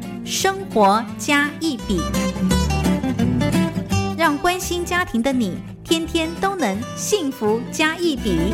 《生活加一笔》，让关心家庭的你天天都能幸福加一笔。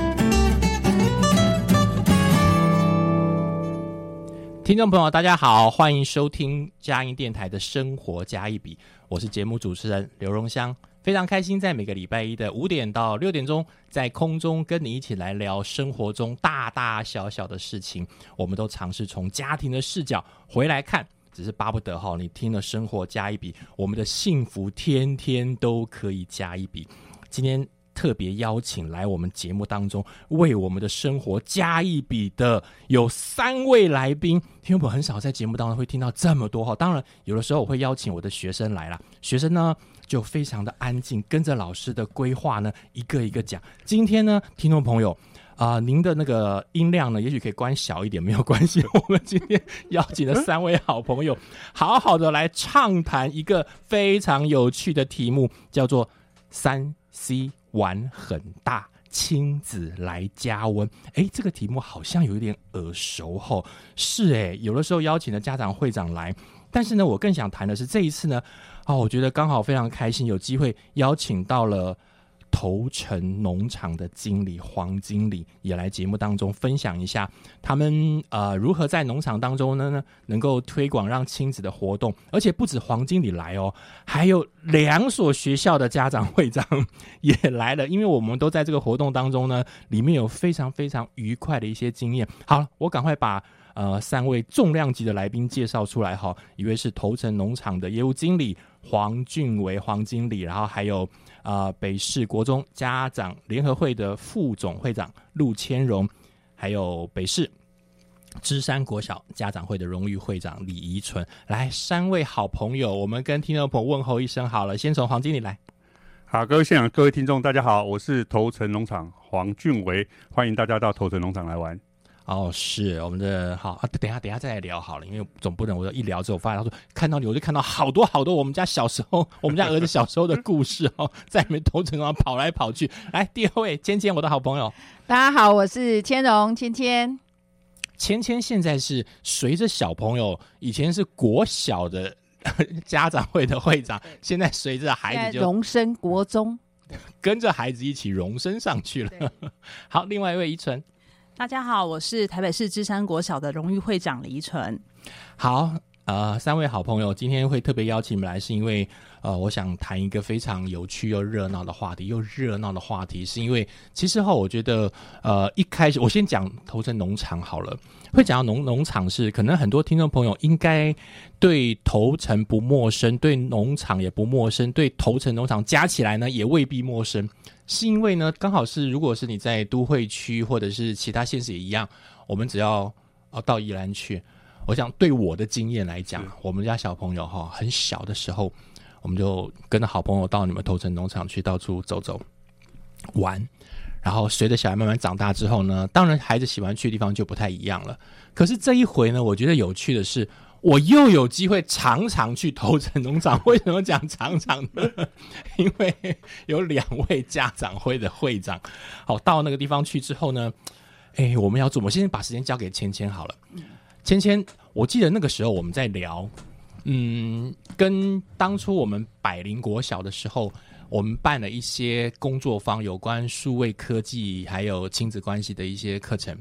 听众朋友，大家好，欢迎收听佳音电台的《生活加一笔》，我是节目主持人刘荣香。非常开心，在每个礼拜一的五点到六点钟，在空中跟你一起来聊生活中大大小小的事情。我们都尝试从家庭的视角回来看，只是巴不得哈，你听了生活加一笔，我们的幸福天天都可以加一笔。今天特别邀请来我们节目当中，为我们的生活加一笔的有三位来宾。听众朋友很少在节目当中会听到这么多哈，当然有的时候我会邀请我的学生来了，学生呢。就非常的安静，跟着老师的规划呢，一个一个讲。今天呢，听众朋友啊，您的那个音量呢，也许可以关小一点，没有关系。我们今天邀请了三位好朋友，好好的来畅谈一个非常有趣的题目，叫做“三 C 玩很大，亲子来加温”。哎，这个题目好像有一点耳熟吼。是哎，有的时候邀请了家长会长来，但是呢，我更想谈的是这一次呢。哦，我觉得刚好非常开心，有机会邀请到了头城农场的经理黄经理也来节目当中分享一下他们呃如何在农场当中呢呢能够推广让亲子的活动，而且不止黄经理来哦，还有两所学校的家长会长也来了，因为我们都在这个活动当中呢，里面有非常非常愉快的一些经验。好，我赶快把。呃，三位重量级的来宾介绍出来哈，一位是头城农场的业务经理黄俊伟黄经理，然后还有啊北市国中家长联合会的副总会长陆千荣，还有北市芝山国小家长会的荣誉会长李怡纯，来三位好朋友，我们跟听众朋友问候一声好了，先从黄经理来。好，各位现场各位听众大家好，我是头城农场黄俊伟，欢迎大家到头城农场来玩。哦，是我们的好啊，等下等下再来聊好了，因为总不能我一聊之后发现他说看到你，我就看到好多好多我们家小时候，我们家儿子小时候的故事哦，在你们头城上跑来跑去。来，第二位芊芊，我的好朋友，大家好，我是千荣芊芊。芊芊现在是随着小朋友，以前是国小的 家长会的会长，现在随着孩子就荣升国中，跟着孩子一起荣升上去了。好，另外一位依纯。大家好，我是台北市芝山国小的荣誉会长李纯。好，呃，三位好朋友，今天会特别邀请你们来，是因为呃，我想谈一个非常有趣又热闹的话题，又热闹的话题，是因为其实哈，我觉得呃，一开始我先讲投城农场好了，会讲到农农场是可能很多听众朋友应该对头城不陌生，对农场也不陌生，对头城农场加起来呢也未必陌生。是因为呢，刚好是如果是你在都会区或者是其他县市也一样，我们只要哦到宜兰去，我想对我的经验来讲，我们家小朋友哈很小的时候，我们就跟着好朋友到你们头城农场去到处走走玩，然后随着小孩慢慢长大之后呢，当然孩子喜欢去的地方就不太一样了。可是这一回呢，我觉得有趣的是。我又有机会常常去头城农场，为什么讲常常呢？因为有两位家长会的会长，好到那个地方去之后呢，哎，我们要做，我先把时间交给芊芊好了。芊芊，我记得那个时候我们在聊，嗯，跟当初我们百灵国小的时候，我们办了一些工作坊，有关数位科技还有亲子关系的一些课程。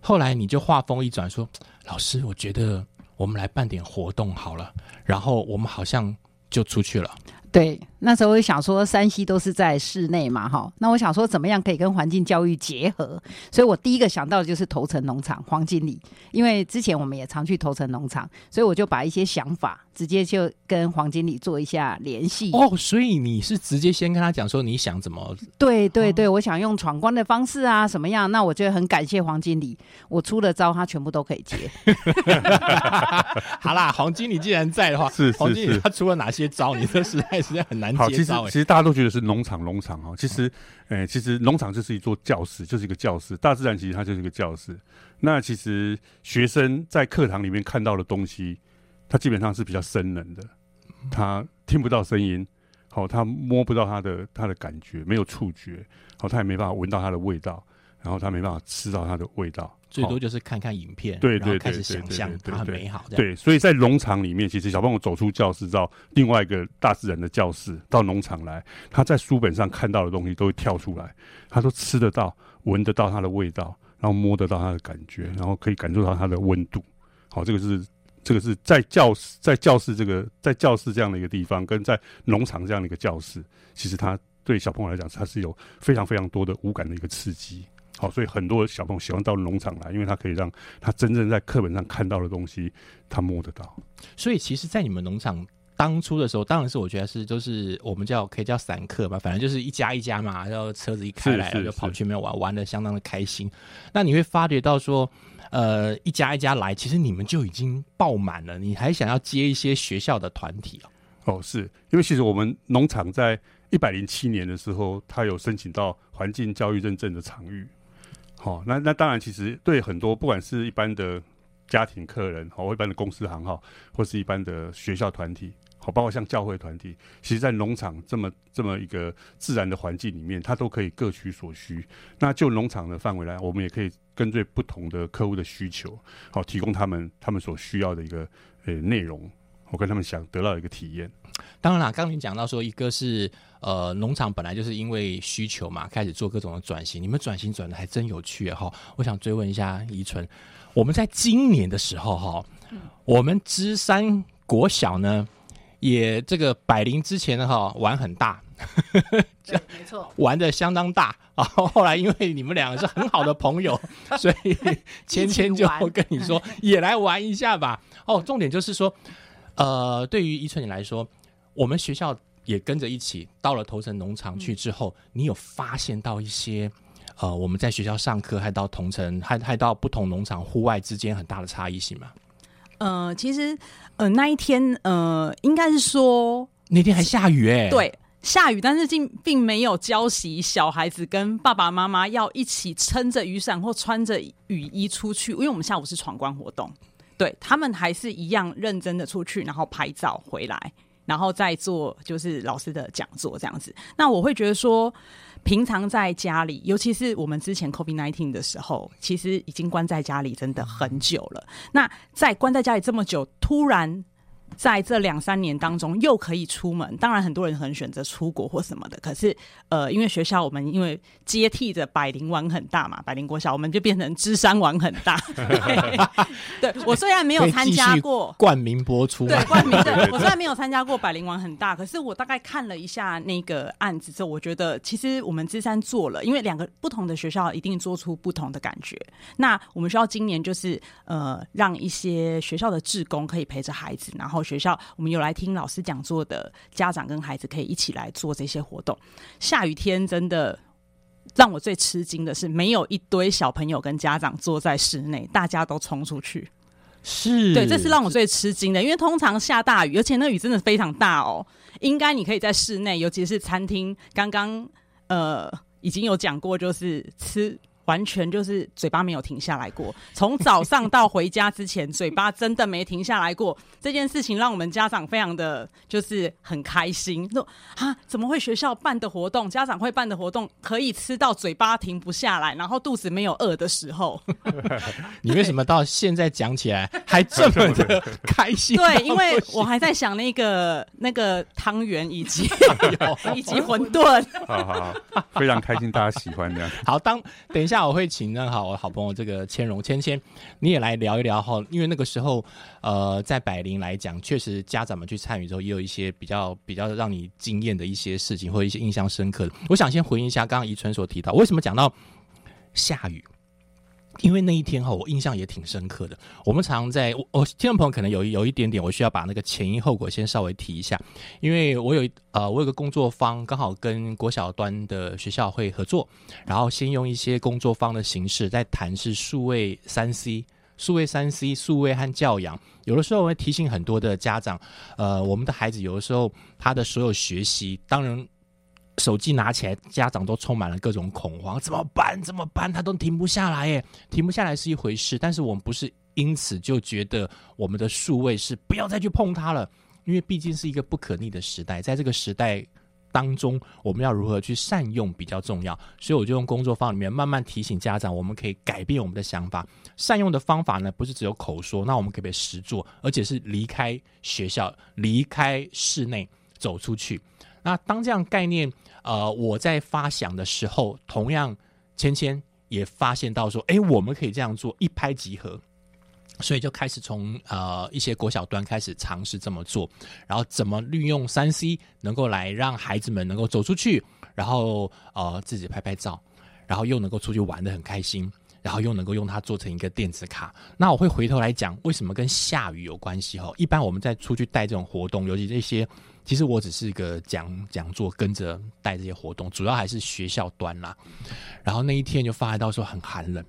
后来你就话锋一转说，老师，我觉得。我们来办点活动好了，然后我们好像就出去了。对，那时候我想说，山西都是在室内嘛，哈，那我想说，怎么样可以跟环境教育结合？所以我第一个想到的就是头城农场黄经理，因为之前我们也常去头城农场，所以我就把一些想法直接就跟黄经理做一下联系。哦，所以你是直接先跟他讲说你想怎么？对对对，我想用闯关的方式啊，什么样？那我觉得很感谢黄经理，我出了招，他全部都可以接。好啦，黄经理既然在的话，是是黄经理他出了哪些招？你这实在实在很难好，其实。其实大家都觉得是农场，农场哈，其实，诶、其实农场就是一座教室，就是一个教室。大自然其实它就是一个教室。那其实学生在课堂里面看到的东西，他基本上是比较生冷的，他听不到声音，好、他摸不到他的他的感觉，没有触觉，好、他也没办法闻到它的味道，然后他没办法吃到它的味道，最多就是看看影片，对对开始想象它很美好，对，所以在农场里面，其实小朋友走出教室到另外一个大自然的教室，到农场来，他在书本上看到的东西都会跳出来，他都吃得到、闻得到它的味道，然后摸得到它的感觉，然后可以感受到它的温度。好，这个是这个是在教室在教室这个在教室这样的一个地方，跟在农场这样的一个教室，其实它对小朋友来讲，它是有非常非常多的五感的一个刺激。好，所以很多小朋友喜欢到农场来，因为他可以让他真正在课本上看到的东西，他摸得到。所以其实，在你们农场当初的时候，当然是我觉得是就是我们叫可以叫散客吧，反正就是一家一家嘛，然后车子一开来就跑去那边玩，玩的相当的开心。那你会发觉到说，呃，一家一家来，其实你们就已经爆满了，你还想要接一些学校的团体哦。哦，是因为其实我们农场在一百零七年的时候，它有申请到环境教育认证的场域。好、那那当然，其实对很多不管是一般的家庭客人，好、或一般的公司行号，或是一般的学校团体，好、包括像教会团体，其实在农场这么这么一个自然的环境里面，它都可以各取所需。那就农场的范围来，我们也可以根据不同的客户的需求，好、提供他们他们所需要的一个呃内容，我跟他们想得到一个体验。当然啦，刚刚你讲到说，一个是呃农场本来就是因为需求嘛，开始做各种的转型，你们转型转的还真有趣哈。我想追问一下宜春，我们在今年的时候哈，我们芝山国小呢，也这个百灵之前呢哈玩很大，对，没错。玩的相当大啊。后来因为你们两个是很好的朋友，所以芊芊就玩跟你说也来玩一下吧。哦，重点就是说，呃，对于依春你来说，我们学校也跟着一起到了头城农场去之后，你有发现到一些呃，我们在学校上课，还到同城，还还到不同农场户外之间很大的差异性吗？呃，其实呃那一天呃应该是说那天还下雨哎、对。下雨，但是并并没有教习小孩子跟爸爸妈妈要一起撑着雨伞或穿着雨衣出去，因为我们下午是闯关活动，对他们还是一样认真的出去，然后拍照回来，然后再做就是老师的讲座这样子。那我会觉得说，平常在家里，尤其是我们之前 COVID nineteen 的时候，其实已经关在家里真的很久了。那在关在家里这么久，突然在这两三年当中又可以出门，当然很多人可能选择出国或什么的。可是呃，因为学校我们因为接替着百灵玩很大嘛，百灵国小我们就变成芝山玩很大。对对我虽然没有参加过，冠名播出对，冠名的，我虽然没有参加过百灵王很大，可是我大概看了一下那个案子之后，我觉得其实我们芝山做了，因为两个不同的学校一定做出不同的感觉。那我们学校今年就是呃，让一些学校的志工可以陪着孩子，然后学校我们有来听老师讲座的家长跟孩子可以一起来做这些活动。下雨天真的。让我最吃惊的是，没有一堆小朋友跟家长坐在室内，大家都冲出去。是，对，这是让我最吃惊的，因为通常下大雨，而且那雨真的非常大哦，应该你可以在室内，尤其是餐厅，刚刚呃已经有讲过，就是吃。完全就是嘴巴没有停下来过，从早上到回家之前，嘴巴真的没停下来过。这件事情让我们家长非常的就是很开心，说啊，怎么会学校办的活动，家长会办的活动，可以吃到嘴巴停不下来，然后肚子没有饿的时候。你为什么到现在讲起来还这么的开心？对，因为我还在想那个那个汤圆以及以及馄饨。好好好，非常开心，大家喜欢这样。好，当等一下那我会请那好我好朋友这个千荣千千，你也来聊一聊哈，因为那个时候呃在百灵来讲，确实家长们去参与之后，也有一些比较比较让你惊艳的一些事情，或者一些印象深刻的。我想先回应一下刚刚宜春所提到，为什么讲到下雨？因为那一天哈，我印象也挺深刻的。我们常在，我我听众朋友可能有有一点点，我需要把那个前因后果先稍微提一下。因为我有呃，我有个工作坊，刚好跟国小端的学校会合作，然后先用一些工作方的形式在谈是数位三 C、数位三 C、数位和教养。有的时候我会提醒很多的家长，呃，我们的孩子有的时候他的所有学习，当然。手机拿起来，家长都充满了各种恐慌，怎么办？怎么办？他都停不下来耶！停不下来是一回事，但是我们不是因此就觉得我们的数位是不要再去碰它了，因为毕竟是一个不可逆的时代，在这个时代当中，我们要如何去善用比较重要。所以我就用工作坊里面慢慢提醒家长，我们可以改变我们的想法。善用的方法呢，不是只有口说，那我们可不可以实做？而且是离开学校，离开室内，走出去。那当这样概念。呃，我在发想的时候，同样芊芊也发现到说，哎，我们可以这样做，一拍即合，所以就开始从呃一些国小端开始尝试这么做，然后怎么利用三 C 能够来让孩子们能够走出去，然后呃自己拍拍照，然后又能够出去玩的很开心，然后又能够用它做成一个电子卡。那我会回头来讲，为什么跟下雨有关系？哈，一般我们在出去带这种活动，尤其这些。其实我只是一个讲讲座，跟着带这些活动，主要还是学校端啦。然后那一天就发现到说很寒冷，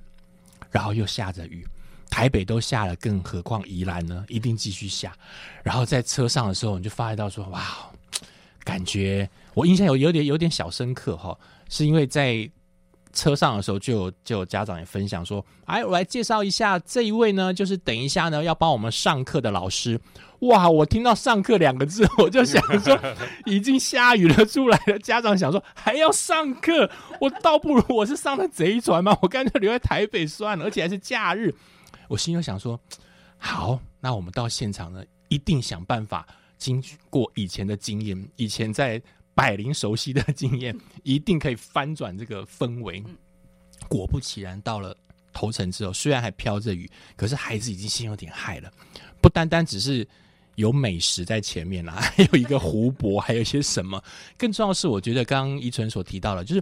然后又下着雨，台北都下了，更何况宜兰呢？一定继续下。然后在车上的时候，你就发现到说，哇，感觉我印象有有点有点小深刻哈，是因为在。车上的时候，就有就有家长也分享说：“哎，我来介绍一下这一位呢，就是等一下呢要帮我们上课的老师。”哇，我听到“上课”两个字，我就想说，已经下雨了，出来了。家长想说还要上课，我倒不如我是上的贼船嘛，我干脆留在台北算了，而且还是假日。我心里想说，好，那我们到现场呢，一定想办法，经过以前的经验，以前在。百灵熟悉的经验，一定可以翻转这个氛围。果不其然，到了头城之后，虽然还飘着雨，可是孩子已经心有点害了。不单单只是有美食在前面啦，还有一个湖泊，还有一些什么。更重要的是，我觉得刚刚宜纯所提到的，就是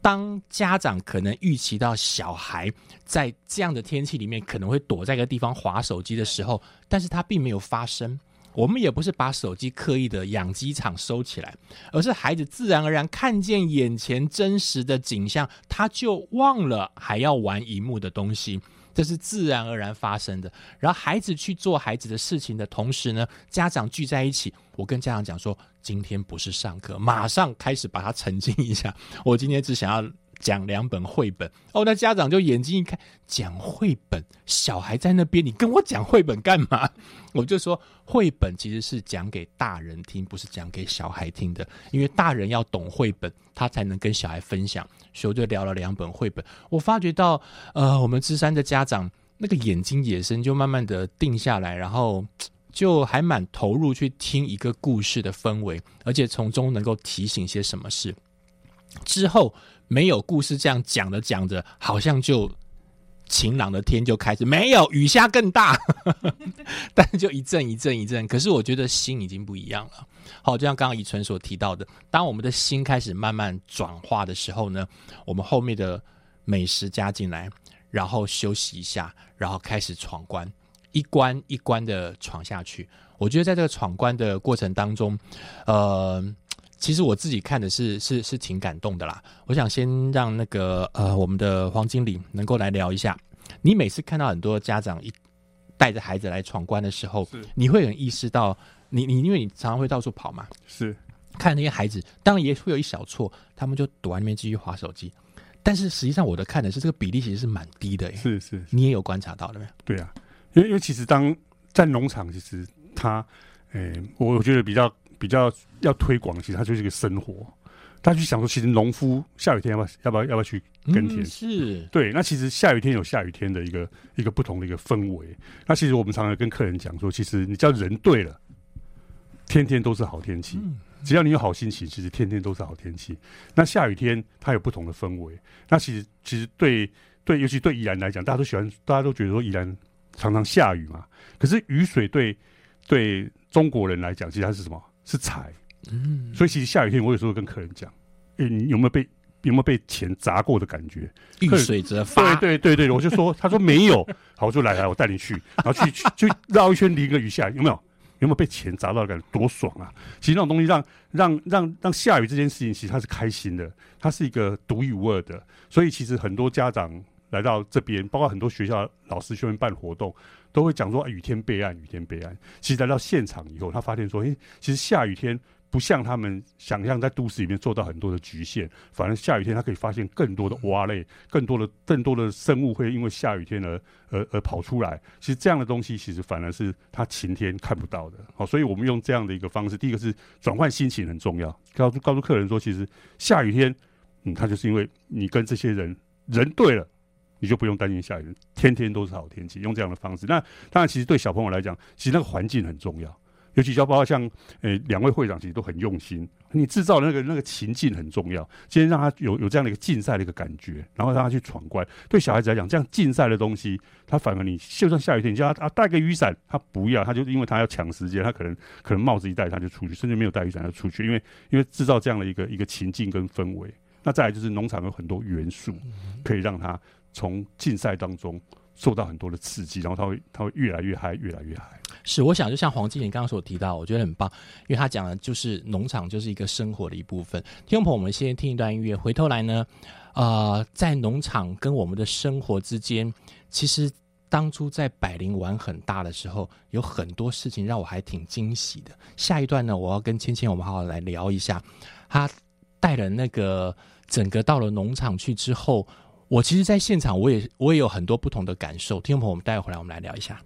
当家长可能预期到小孩在这样的天气里面可能会躲在一个地方划手机的时候，但是他并没有发生。我们也不是把手机刻意的养鸡场收起来，而是孩子自然而然看见眼前真实的景象，他就忘了还要玩荧幕的东西，这是自然而然发生的。然后孩子去做孩子的事情的同时呢，家长聚在一起，我跟家长讲说，今天不是上课，马上开始把它沉浸一下。我今天只想要。讲两本绘本哦，那家长就眼睛一看，讲绘本，小孩在那边，你跟我讲绘本干嘛？我就说，绘本其实是讲给大人听，不是讲给小孩听的，因为大人要懂绘本，他才能跟小孩分享。所以我就聊了两本绘本，我发觉到，呃，我们芝山的家长那个眼睛眼神就慢慢的定下来，然后就还蛮投入去听一个故事的氛围，而且从中能够提醒些什么事。之后。没有故事这样讲着讲着，好像就晴朗的天就开始没有雨下更大，但就一阵一阵一阵。可是我觉得心已经不一样了。好，就像刚刚以纯所提到的，当我们的心开始慢慢转化的时候呢，我们后面的美食加进来，然后休息一下，然后开始闯关，一关一关的闯下去。我觉得在这个闯关的过程当中，呃。其实我自己看的是是是挺感动的啦。我想先让那个呃我们的黄经理能够来聊一下。你每次看到很多家长一带着孩子来闯关的时候，你会很意识到，你你因为你常常会到处跑嘛，是看那些孩子，当然也会有一小撮，他们就躲在那边继续划手机。但是实际上我的看的是这个比例其实是蛮低的。是是，你也有观察到的没有？对啊，因为因为其实当在农场，其实他，诶，我我觉得比较。比较要推广，其实它就是一个生活。大家去想说，其实农夫下雨天要不要要不要要不要去耕田？是对。那其实下雨天有下雨天的一个一个不同的一个氛围。那其实我们常常跟客人讲说，其实你叫人对了，天天都是好天气。只要你有好心情，其实天天都是好天气。那下雨天它有不同的氛围。那其实其实对对，尤其对宜兰来讲，大家都喜欢，大家都觉得说宜兰常常下雨嘛。可是雨水对对中国人来讲，其实它是什么？是财，嗯，所以其实下雨天，我有时候跟客人讲，哎，你有没有被有没有被钱砸过的感觉？遇水则发，对对对对，我就说，他说没有，好，我就来来，我带你去，然后去去就绕一圈淋个雨下来，有没有？有没有被钱砸到的感觉？多爽啊！其实那种东西让让让让下雨这件事情，其实它是开心的，它是一个独一无二的。所以其实很多家长来到这边，包括很多学校老师去办活动，都会讲说雨天备案，雨天备案。其实来到现场以后，他发现说，诶，其实下雨天。不像他们想象在都市里面做到很多的局限，反而下雨天他可以发现更多的蛙类，更多的更多的生物会因为下雨天而而而跑出来。其实这样的东西其实反而是他晴天看不到的。好，所以我们用这样的一个方式，第一个是转换心情很重要，告诉告诉客人说，其实下雨天，嗯，他就是因为你跟这些人人对了，你就不用担心下雨，天天都是好天气。用这样的方式，那当然其实对小朋友来讲，其实那个环境很重要。尤其包括像呃两位会长其实都很用心，你制造的那个那个情境很重要。今天让他有有这样的一个竞赛的一个感觉，然后让他去闯关。对小孩子来讲，这样竞赛的东西，他反而你就算下雨天，你叫他啊带个雨伞，他不要，他就因为他要抢时间，他可能可能帽子一戴他就出去，甚至没有带雨伞就出去，因为因为制造这样的一个一个情境跟氛围。那再来就是农场有很多元素，可以让他从竞赛当中。受到很多的刺激，然后他会他会越来越嗨，越来越嗨。是，我想就像黄经理刚刚所提到，我觉得很棒，因为他讲的就是农场就是一个生活的一部分。听众朋友，我们先听一段音乐，回头来呢，呃，在农场跟我们的生活之间，其实当初在百灵玩很大的时候，有很多事情让我还挺惊喜的。下一段呢，我要跟芊芊我们好好来聊一下，他带了那个整个到了农场去之后。我其实，在现场，我也我也有很多不同的感受。听众朋友，我们待会回来，我们来聊一下。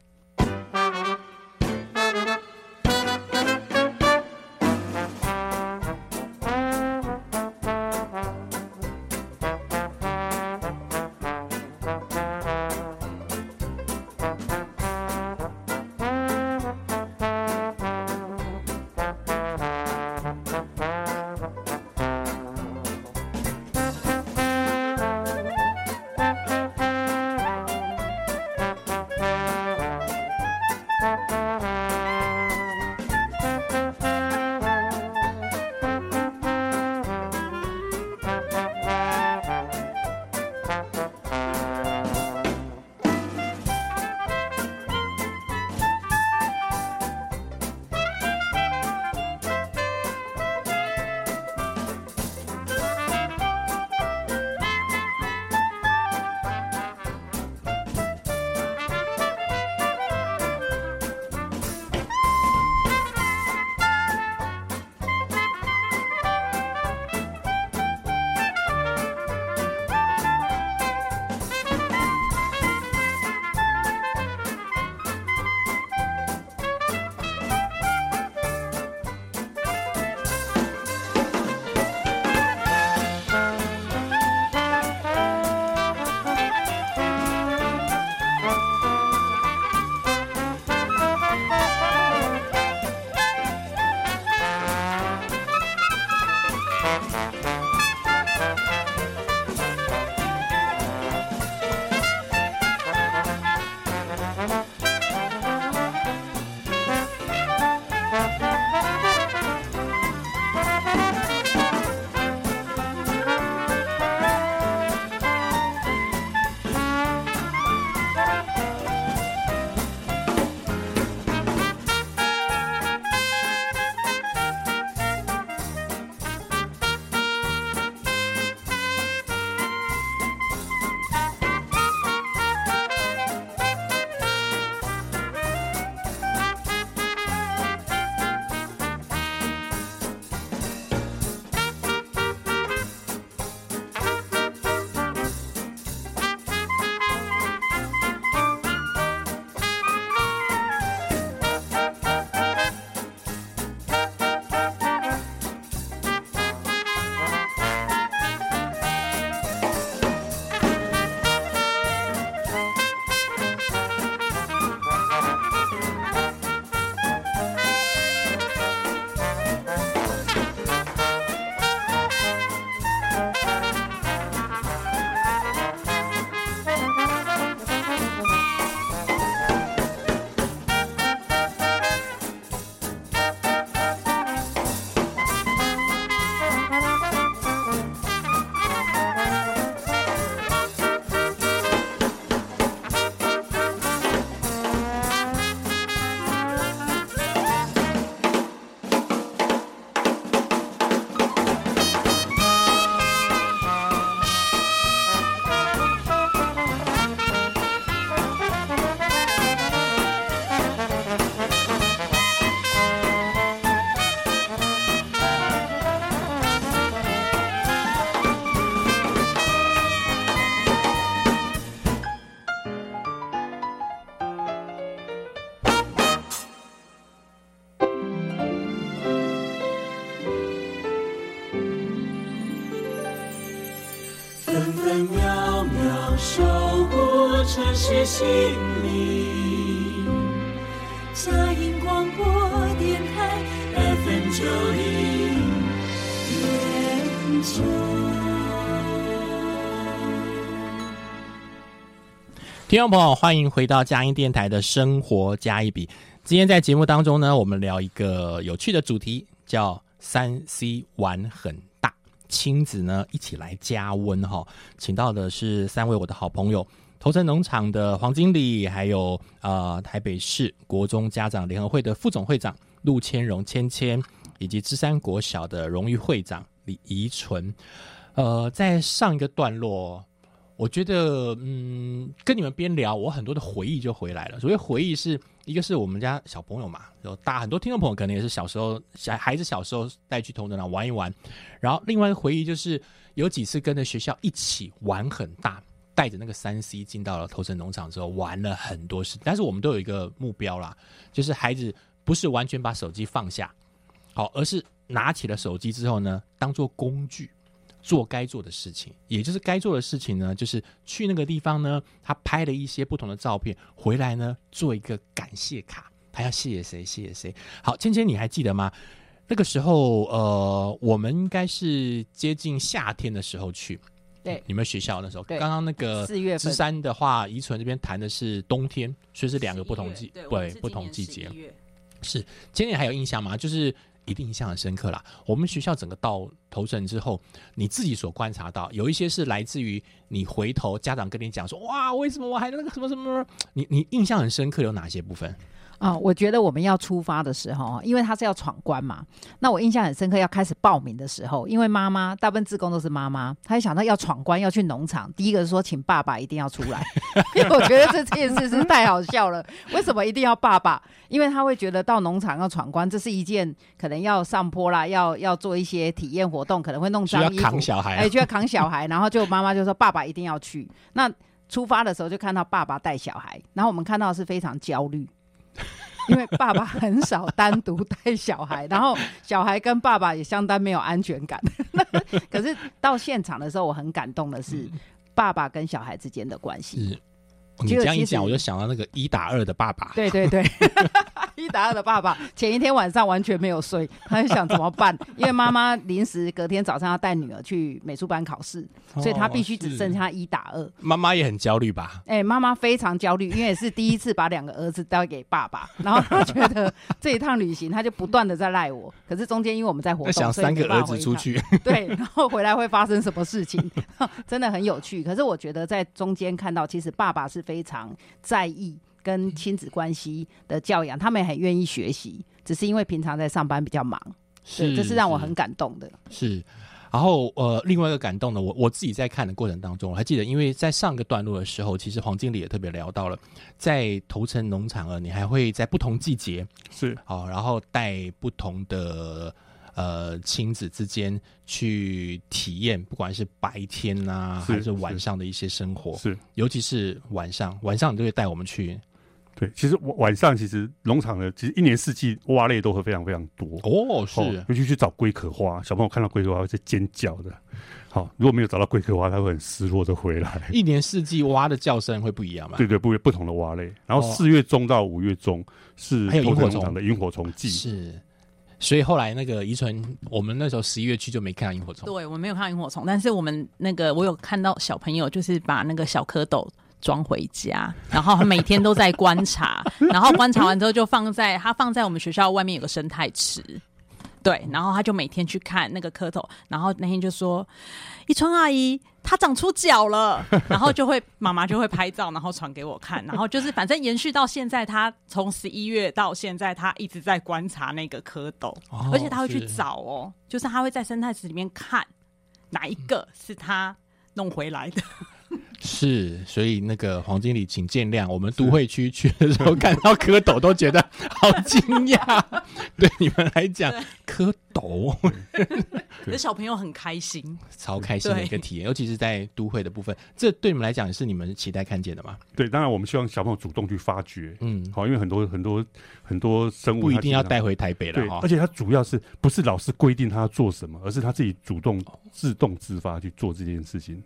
听众朋友，欢迎回到佳音电台的生活加一笔。今天在节目当中呢，我们聊一个有趣的主题，叫“三 C 玩很大”，亲子呢一起来加温哈。请到的是三位我的好朋友，头城农场的黄经理，还有呃台北市国中家长联合会的副总会长陆千荣千千，以及芝山国小的荣誉会长李怡纯。呃，在上一个段落。我觉得，嗯，跟你们边聊，我很多的回忆就回来了。所谓回忆，是一个是我们家小朋友嘛，有大很多听众朋友可能也是小时候小孩子小时候带去同仁堂玩一玩，然后另外一个回忆就是有几次跟着学校一起玩很大，带着那个三 C 进到了头城农场之后玩了很多事，但是我们都有一个目标啦，就是孩子不是完全把手机放下，好，而是拿起了手机之后呢，当做工具。做该做的事情，也就是该做的事情呢，就是去那个地方呢，他拍了一些不同的照片，回来呢做一个感谢卡，他要谢谢谁，谢谢谁。好，芊芊，你还记得吗？那个时候，呃，我们应该是接近夏天的时候去，对，你们学校那时候，刚刚那个四月份芝山的话，宜纯这边谈的是冬天，所以是两个不同季，对，不同季节。是，今年还有印象吗？就是一定印象很深刻啦。我们学校整个到头城之后，你自己所观察到，有一些是来自于你回头家长跟你讲说，哇，为什么我还那个什么什么？你你印象很深刻有哪些部分？啊、我觉得我们要出发的时候，因为他是要闯关嘛，那我印象很深刻。要开始报名的时候，因为妈妈大部分志工都是妈妈，她一想到要闯关要去农场，第一个是说请爸爸一定要出来，因为我觉得这件事是太好笑了。为什么一定要爸爸？因为他会觉得到农场要闯关，这是一件可能要上坡啦，要要做一些体验活动，可能会弄脏衣服，扛小孩、啊哎，就要扛小孩，然后就妈妈就说爸爸一定要去。那出发的时候就看到爸爸带小孩，然后我们看到的是非常焦虑，因为爸爸很少单独带小孩，然后小孩跟爸爸也相当没有安全感。可是到现场的时候，我很感动的是爸爸跟小孩之间的关系。你这样一讲，我就想到那个一打二的爸爸。对对对，一打二的爸爸 前一天晚上完全没有睡，他就想怎么办？因为妈妈临时隔天早上要带女儿去美术班考试，所以他必须只剩下一打二。妈妈也很焦虑吧？哎、妈妈非常焦虑，因为是第一次把两个儿子交给爸爸，然后他觉得 这一趟旅行，他就不断的在赖我。可是中间因为我们在活动，那想三个儿子出去，对，然后回来会发生什么事情，真的很有趣。可是我觉得在中间看到，其实爸爸是非常在意跟亲子关系的教养，他们也很愿意学习，只是因为平常在上班比较忙，是，这是让我很感动的。是。然后呃，另外一个感动的，我我自己在看的过程当中，我还记得，因为在上个段落的时候，其实黄经理也特别聊到了，在头城农场啊，你还会在不同季节是。好、然后带不同的呃亲子之间去体验，不管是白天呐、是还是晚上的一些生活，是，尤其是晚上，晚上你就会带我们去对。其实晚晚上其实农场的其实一年四季蛙类都会非常非常多。哦，是、哦，尤其去找龟壳花，小朋友看到龟壳花会在尖叫的。好，如果没有找到龟壳花，他会很失落的回来。一年四季蛙的叫声会不一样吗？对对，不不同的蛙类。然后哦四月中到五月中是还有萤火虫的萤火虫季。是，所以后来那个宜纯，我们那时候十一月去就没看到萤火虫。对，我没有看到萤火虫，但是我们那个我有看到小朋友就是把那个小蝌蚪装回家，然后他每天都在观察，然后观察完之后就放在他放在我们学校外面有个生态池。对，然后他就每天去看那个蝌蚪，然后那天就说：“一春阿姨，它长出脚了。”然后就会妈妈就会拍照，然后传给我看，然后就是反正延续到现在，他从十一月到现在，他一直在观察那个蝌蚪。哦而且他会去找哦，就是他会在生态池里面看哪一个是他弄回来的。是，所以那个黄经理，请见谅，我们都会区去的时候看到蝌蚪都觉得好惊讶。对你们来讲，蝌蚪 可是小朋友很开心，超开心的一个体验，尤其是在都会的部分，这对你们来讲也是你们期待看见的嘛？对，当然我们希望小朋友主动去发掘。嗯，好，因为很多很多很多生物不一定要带回台北了对，哈而。且他主要是不是老师规定他要做什么，而是他自己主动、自动自发去做这件事情。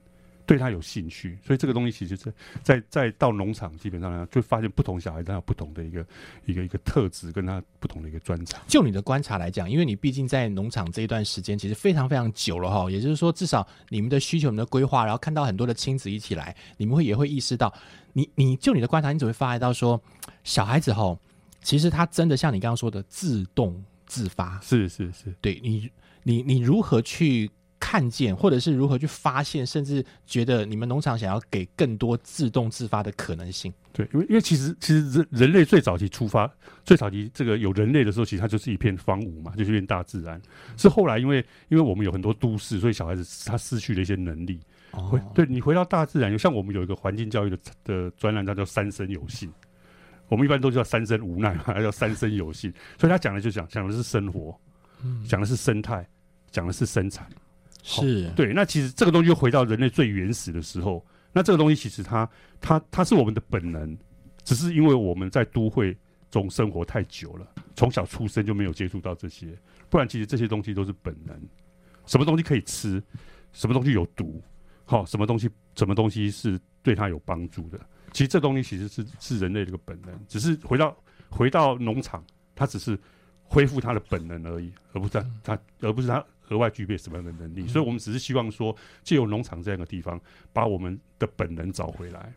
对他有兴趣，所以这个东西其实是在在到农场基本上呢，就发现不同小孩他有不同的一个一个一个特质，跟他不同的一个专长。就你的观察来讲，因为你毕竟在农场这一段时间其实非常非常久了哈，也就是说，至少你们的需求、你们的规划，然后看到很多的亲子一起来，你们会也会意识到，你你就你的观察，你只会发现到说，小孩子哈，其实他真的像你刚刚说的自动自发，是是是，对你你你如何去看见，或者是如何去发现，甚至觉得你们农场想要给更多自动自发的可能性。对，因为因为其实其实人人类最早期出发，最早期这个有人类的时候，其实它就是一片荒芜嘛，就是一片大自然。是后来因为因为我们有很多都市，所以小孩子他失去了一些能力。回哦，对你回到大自然，像我们有一个环境教育的的专栏，它叫三生有幸。我们一般都叫三生无奈嘛，它 叫三生有幸。所以他讲的就讲讲的是生活，讲的是生态，讲的是生产。是，对，那其实这个东西就回到人类最原始的时候。那这个东西其实它它它是我们的本能，只是因为我们在都会中生活太久了，从小出生就没有接触到这些，不然其实这些东西都是本能。什么东西可以吃，什么东西有毒，好、什么东西什么东西是对它有帮助的。其实这东西其实是是人类的一个本能，只是回到回到农场，它只是恢复它的本能而已，而不是它它而不是它额外具备什么样的能力。所以我们只是希望说，借由农场这样的地方，把我们的本能找回来。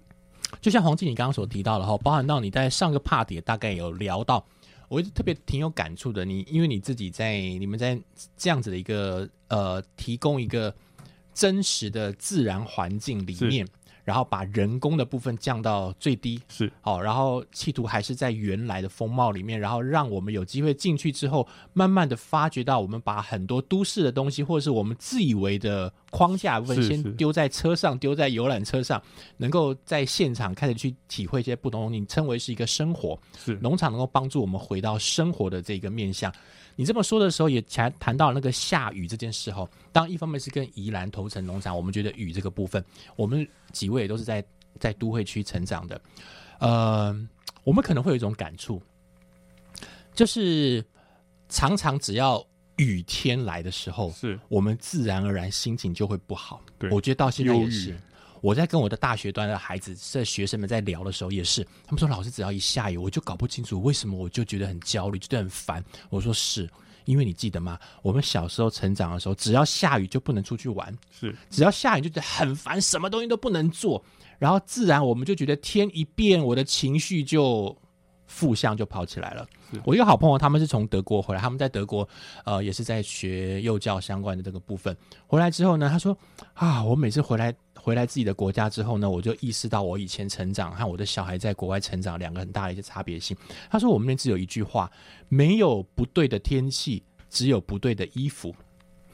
就像黄静你刚刚所提到的哈，包含到你在上个 part 也大概有聊到，我一直特别挺有感触的。你因为你自己在你们在这样子的一个呃提供一个真实的自然环境里面，然后把人工的部分降到最低，是好，然后企图还是在原来的风貌里面，然后让我们有机会进去之后，慢慢的发掘到我们把很多都市的东西，或者是我们自以为的框架部分，先丢在车上，丢在游览车上，能够在现场开始去体会一些不同，你称为是一个生活。是农场能够帮助我们回到生活的这个面向。你这么说的时候，也谈谈到那个下雨这件事哈。当一方面是跟宜兰头城农场，我们觉得雨这个部分，我们几位也都是在在都会区成长的，呃，我们可能会有一种感触，就是常常只要雨天来的时候，是我们自然而然心情就会不好。对我觉得到现在也是。我在跟我的大学端的孩子、这学生们在聊的时候，也是他们说：“老师，只要一下雨，我就搞不清楚为什么，我就觉得很焦虑，觉得很烦。”我说：“是因为你记得吗？我们小时候成长的时候，只要下雨就不能出去玩，是只要下雨就觉得很烦，什么东西都不能做，然后自然我们就觉得天一变，我的情绪就负向就跑起来了。我一个好朋友，他们是从德国回来，他们在德国呃也是在学幼教相关的这个部分。回来之后呢，他说啊，我每次回来回来自己的国家之后呢，我就意识到我以前成长和我的小孩在国外成长两个很大的一些差别性。他说我们那只有一句话，没有不对的天气，只有不对的衣服。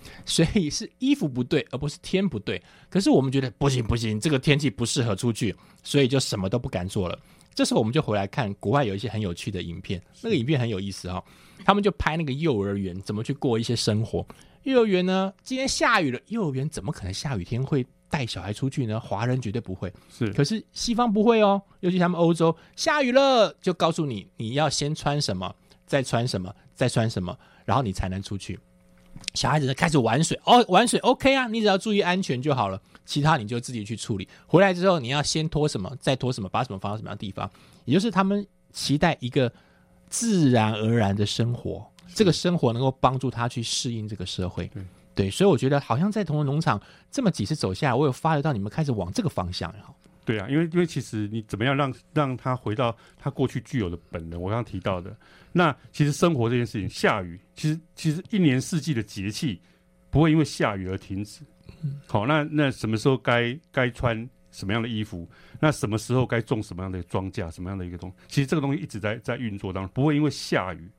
所以是衣服不对，而不是天不对。可是我们觉得不行不行，这个天气不适合出去，所以就什么都不敢做了。这时候我们就回来看国外有一些很有趣的影片，那个影片很有意思哈、哦，他们就拍那个幼儿园怎么去过一些生活。幼儿园呢，今天下雨了，幼儿园怎么可能下雨天会带小孩出去呢？华人绝对不会，是可是西方不会哦，尤其他们欧洲，下雨了就告诉你你要先穿什么，再穿什么，再穿什么，然后你才能出去。小孩子开始玩水哦，玩水 OK 啊，你只要注意安全就好了，其他你就自己去处理。回来之后你要先拖什么，再拖什么，把什么放到什么样的地方，也就是他们期待一个自然而然的生活，这个生活能够帮助他去适应这个社会。对对，所以我觉得好像在同仁农场这么几次走下来，我有发觉到你们开始往这个方向哈。对啊，因为因为其实你怎么样让让他回到他过去具有的本能，我刚刚提到的，那其实生活这件事情，下雨其实其实一年四季的节气不会因为下雨而停止。好，那那什么时候该该穿什么样的衣服？那什么时候该种什么样的庄稼？什么样的一个东西？其实这个东西一直在在运作当中，不会因为下雨，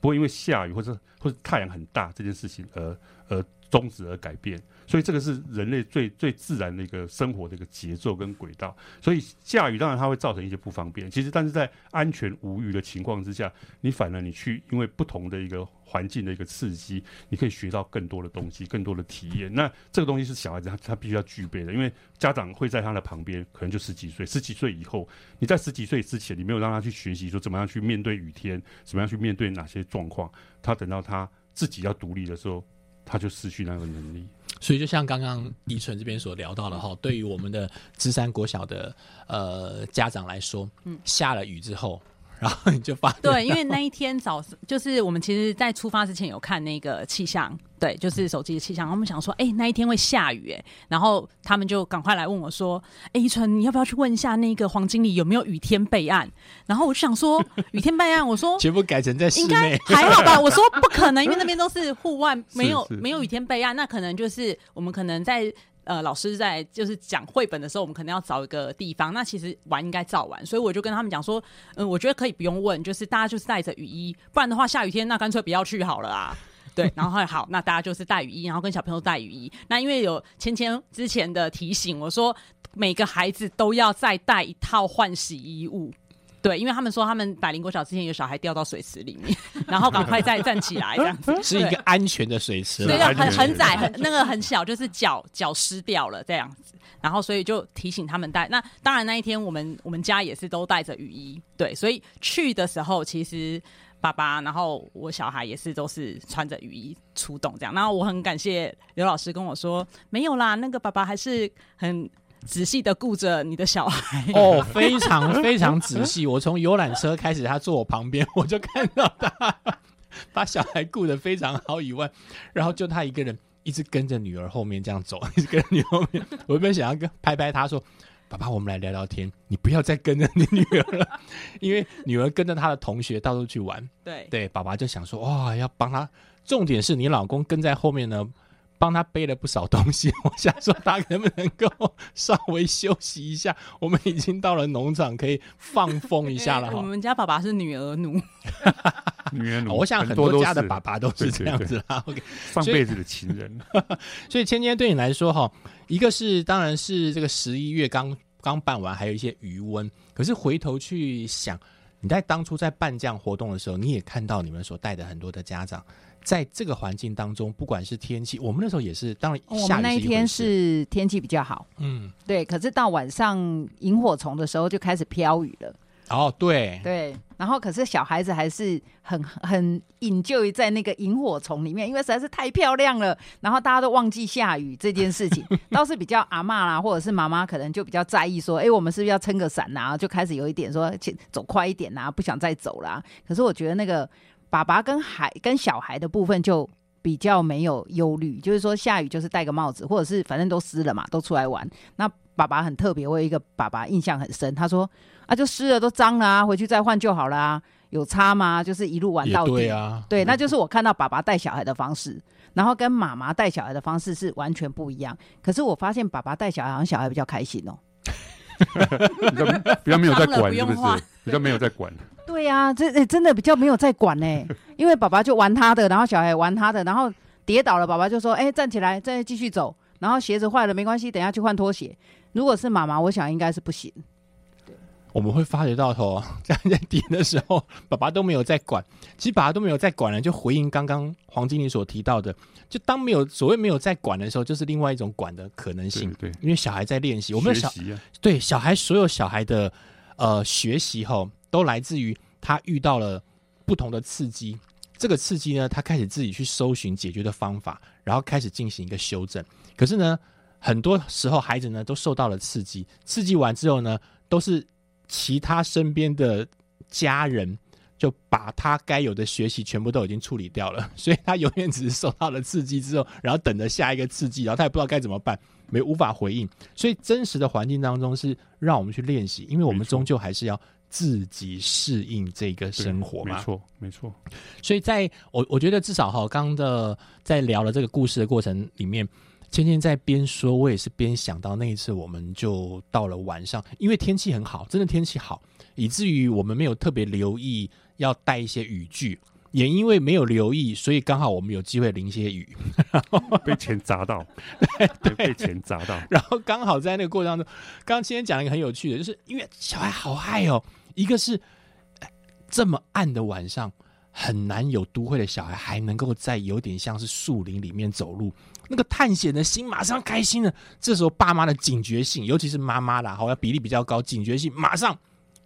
不会因为下雨或者或者太阳很大这件事情而而终止而改变。所以这个是人类最最自然的一个生活的一个节奏跟轨道。所以下雨当然它会造成一些不方便，其实但是在安全无虞的情况之下，你反而你去因为不同的一个环境的一个刺激，你可以学到更多的东西，更多的体验。那这个东西是小孩子他他必须要具备的，因为家长会在他的旁边，可能就十几岁，十几岁以后，你在十几岁之前，你没有让他去学习说怎么样去面对雨天，怎么样去面对哪些状况，他等到他自己要独立的时候，他就失去那个能力。所以就像刚刚宜纯这边所聊到的哈，对于我们的芝山国小的呃家长来说，嗯，下了雨之后，然后你就发现对，因为那一天早就是我们其实，在出发之前有看那个气象，对，就是手机的气象。他们想说，哎、那一天会下雨，哎，然后他们就赶快来问我说，哎，依纯，你要不要去问一下那个黄经理有没有雨天备案？然后我就想说，雨天备案，我说全部改成在室应该内，还好吧？我说不可能，因为那边都是户外，没有是没有雨天备案，那可能就是我们可能在。呃，老师在就是讲绘本的时候，我们可能要找一个地方。那其实玩应该照玩，所以我就跟他们讲说，嗯、我觉得可以不用问，就是大家就是带着雨衣，不然的话下雨天那干脆不要去好了啊。对，然后好，那大家就是带雨衣，然后跟小朋友带雨衣。那因为有芊芊之前的提醒，我说每个孩子都要再带一套换洗衣物。对，因为他们说他们百灵国小之前有小孩掉到水池里面，然后赶快再站起来这样子，是一个安全的水池对，很很窄，很那个很小，就是脚脚湿掉了这样子。然后所以就提醒他们带。那当然那一天我们我们家也是都带着雨衣，对，所以去的时候其实爸爸，然后我小孩也是都是穿着雨衣出动这样。然后我很感谢刘老师跟我说，没有啦，那个爸爸还是很仔细的顾着你的小孩。哦，非常非常仔细。我从游览车开始，他坐我旁边，我就看到他 把小孩顾得非常好以外，然后就他一个人一直跟着女儿后面这样走，一直跟着女儿后面。我原本想要跟拍拍他说：“爸爸，我们来聊聊天，你不要再跟着你女儿了，因为女儿跟着她的同学到处去玩。”对对，爸爸就想说，哇，要帮他。重点是你老公跟在后面呢，帮他背了不少东西。我想说，他能不能够稍微休息一下？我们已经到了农场，可以放风一下了哈。我们家爸爸是女儿奴，女儿奴 我想很多家的爸爸都是这样子啦。OK，上辈子的情人，所以 芊芊对你来说哈，一个是当然是这个十一月刚刚办完，还有一些余温。可是回头去想，你在当初在办这样活动的时候，你也看到你们所带的很多的家长，在这个环境当中，不管是天气，我们那时候也是，当然我们那一天是天气比较好，嗯，对，可是到晚上萤火虫的时候就开始飘雨了，哦对，对，然后可是小孩子还是很很引咎在那个萤火虫里面，因为实在是太漂亮了，然后大家都忘记下雨这件事情，倒是比较阿妈啦，或者是妈妈可能就比较在意说，哎，我们是不是要撑个伞啊？就开始有一点说，请走快一点啊，不想再走啦。可是我觉得那个爸爸跟孩跟小孩的部分就。比较没有忧虑，就是说下雨就是戴个帽子，或者是反正都湿了嘛，都出来玩。那爸爸很特别，我有一个爸爸印象很深，他说啊，就湿了都脏了啊，回去再换就好了啊，有差吗？就是一路玩到底。对啊，对，那就是我看到爸爸带小孩的方式，然后跟妈妈带小孩的方式是完全不一样。可是我发现爸爸带小孩，好像小孩比较开心哦。比较比较没有在管，是不是？比较没有在管，对呀、这、诶真的比较没有在管呢，因为爸爸就玩他的，然后小孩玩他的，然后跌倒了，爸爸就说：“哎、站起来，再继续走。”然后鞋子坏了没关系，等一下去换拖鞋。如果是妈妈，我想应该是不行。我们会发觉到头，在在点的时候，爸爸都没有在管。其实爸爸都没有在管了，就回应刚刚黄经理所提到的，就当没有所谓没有在管的时候，就是另外一种管的可能性对。对，因为小孩在练习，我们的小啊，对小孩所有小孩的呃学习后，都来自于他遇到了不同的刺激。这个刺激呢，他开始自己去搜寻解决的方法，然后开始进行一个修正。可是呢，很多时候孩子呢都受到了刺激，刺激完之后呢，都是其他身边的家人就把他该有的学习全部都已经处理掉了，所以他永远只是受到了刺激之后，然后等着下一个刺激，然后他也不知道该怎么办，没无法回应。所以真实的环境当中是让我们去练习，因为我们终究还是要自己适应这个生活嘛没。错没错，所以在我我觉得至少哈，刚刚的在聊了这个故事的过程里面，芊芊在边说，我也是边想到那一次，我们就到了晚上，因为天气很好，真的天气好，以至于我们没有特别留意要带一些雨具。也因为没有留意，所以刚好我们有机会淋些雨，被钱砸到，对，被钱砸到，然后刚好在那个过程当中，刚刚今天讲一个很有趣的，就是因为小孩好嗨哦，一个是哎这么暗的晚上，很难有都会的小孩还能够在有点像是树林里面走路，那个探险的心马上开心了。这时候爸妈的警觉性，尤其是妈妈啦，好像比例比较高，警觉性马上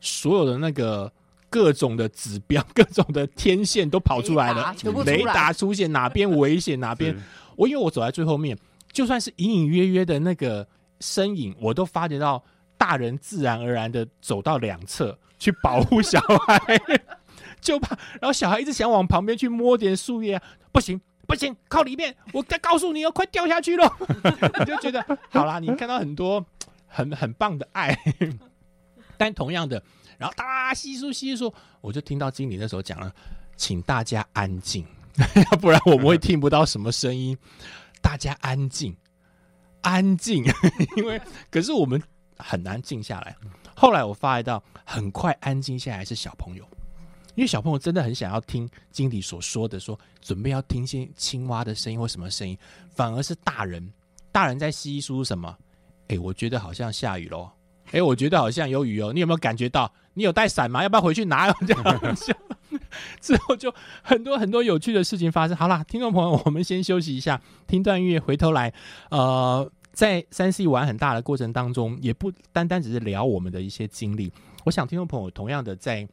所有的那个。各种的指标、各种的天线都跑出来了雷达，出现哪边危险哪边我因为我走在最后面，就算是隐隐约约的那个身影，我都发觉到大人自然而然的走到两侧去保护小孩，就怕，然后小孩一直想往旁边去摸点树叶、啊，不行。不行，靠里面！我再告诉你哦，快掉下去了！你 就觉得好啦，你看到很多很很棒的爱，但同样的，然后哒稀疏稀疏，我就听到经理那时候讲了，请大家安静，要不然我们会听不到什么声音。大家安静，安静，因为可是我们很难静下来。后来我发觉到，很快安静下来是小朋友，因为小朋友真的很想要听经理所说的，说准备要听些青蛙的声音或什么声音，反而是大人，大人在稀疏什么？哎，我觉得好像下雨喽。哎，我觉得好像有雨哦。你有没有感觉到？你有带伞吗？要不要回去拿？这样 之后就很多很多有趣的事情发生。好啦，听众朋友，我们先休息一下，听段音乐，回头来。呃，在三 C 玩很大的过程当中，也不单单只是聊我们的一些经历。我想听众朋友同样的在。